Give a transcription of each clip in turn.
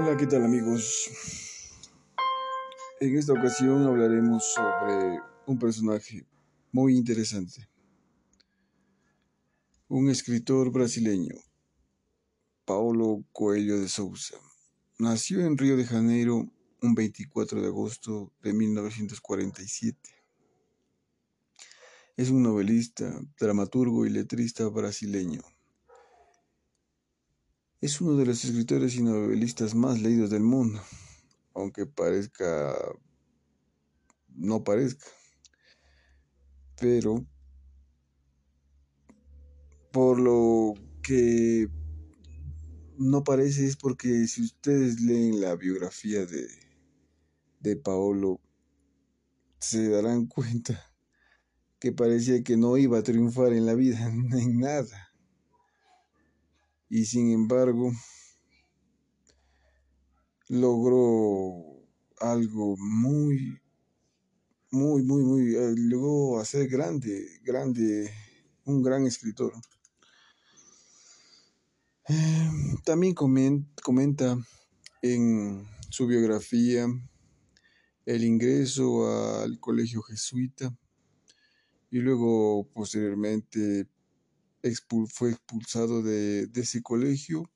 Hola, ¿qué tal amigos? En esta ocasión hablaremos sobre un personaje muy interesante. Un escritor brasileño, Paulo Coelho de Souza. Nació en Río de Janeiro un 24 de agosto de 1947. Es un novelista, dramaturgo y letrista brasileño. Es uno de los escritores y novelistas más leídos del mundo, aunque parezca, no parezca. Pero, por lo que no parece es porque si ustedes leen la biografía de, de Paolo, se darán cuenta que parecía que no iba a triunfar en la vida, en nada y sin embargo logró algo muy, muy, muy, muy, eh, llegó a ser grande, grande, un gran escritor. Eh, también comenta en su biografía el ingreso al colegio jesuita y luego posteriormente fue expulsado de, ese colegio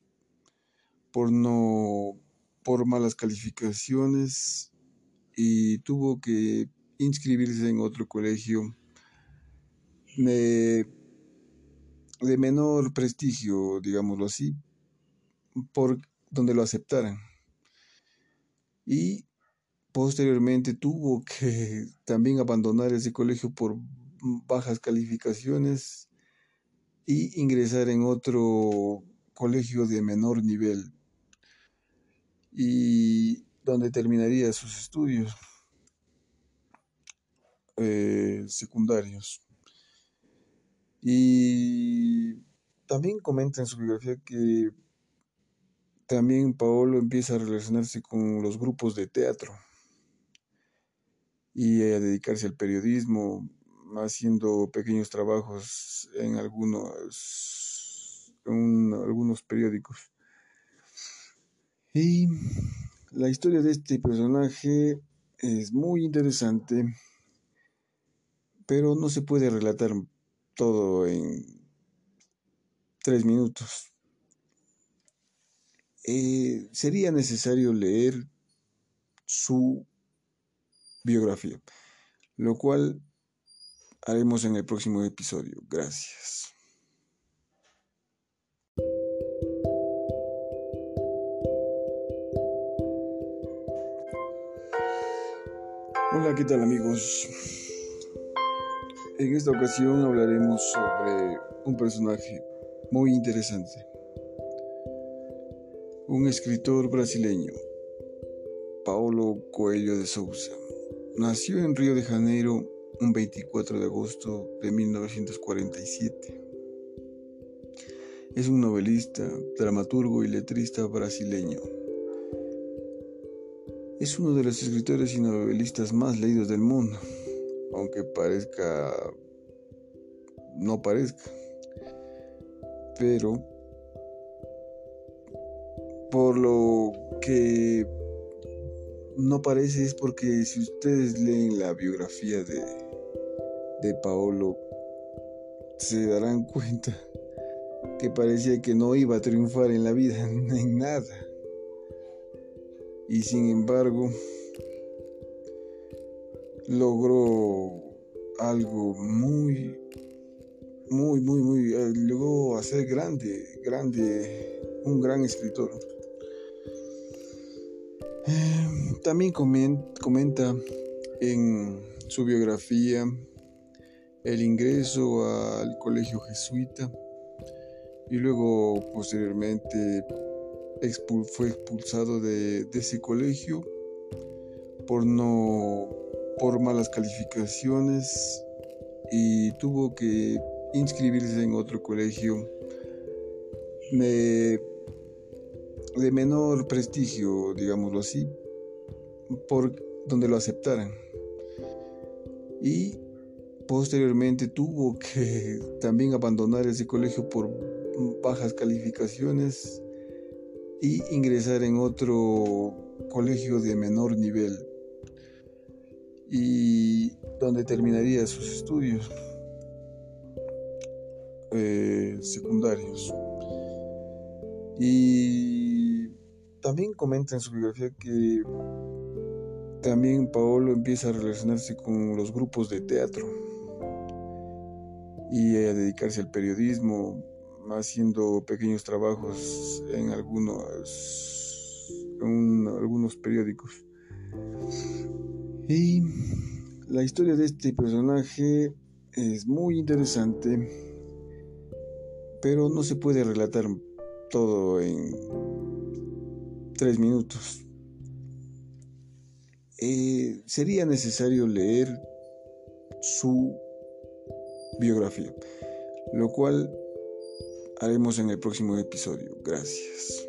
por no por malas calificaciones y tuvo que inscribirse en otro colegio de, menor prestigio, digámoslo así, por donde lo aceptaran. Y posteriormente tuvo que también abandonar ese colegio por bajas calificaciones y ingresar en otro colegio de menor nivel y donde terminaría sus estudios eh, secundarios. Y también comenta en su biografía que también Paolo empieza a relacionarse con los grupos de teatro y a dedicarse al periodismo haciendo pequeños trabajos en algunos, en algunos periódicos. Y la historia de este personaje es muy interesante, pero no se puede relatar todo en tres minutos. Eh, sería necesario leer su biografía, lo cual haremos en el próximo episodio. Gracias. Hola, ¿qué tal amigos? En esta ocasión hablaremos sobre un personaje muy interesante. Un escritor brasileño, Paulo Coelho de Souza. Nació en Río de Janeiro un 24 de agosto de 1947. Es un novelista, dramaturgo y letrista brasileño. Es uno de los escritores y novelistas más leídos del mundo, aunque parezca, no parezca. Pero, por lo que no parece es porque si ustedes leen la biografía de, de Paolo, se darán cuenta que parecía que no iba a triunfar en la vida, en nada. Y sin embargo, logró algo muy, muy, muy, muy, eh, llegó a ser grande, grande, un gran escritor. También comenta en su biografía el ingreso al colegio jesuita y luego posteriormente fue expulsado de, ese colegio por no por malas calificaciones y tuvo que inscribirse en otro colegio de menor prestigio, digámoslo así, por donde lo aceptaran. Y Posteriormente tuvo que también abandonar ese colegio por bajas calificaciones y ingresar en otro colegio de menor nivel y donde terminaría sus estudios eh, secundarios. Y también comenta en su biografía que también Paolo empieza a relacionarse con los grupos de teatro y a dedicarse al periodismo, haciendo pequeños trabajos en algunos, en algunos periódicos. Y la historia de este personaje es muy interesante, pero no se puede relatar todo en tres minutos. Eh, sería necesario leer su biografía, lo cual haremos en el próximo episodio. Gracias.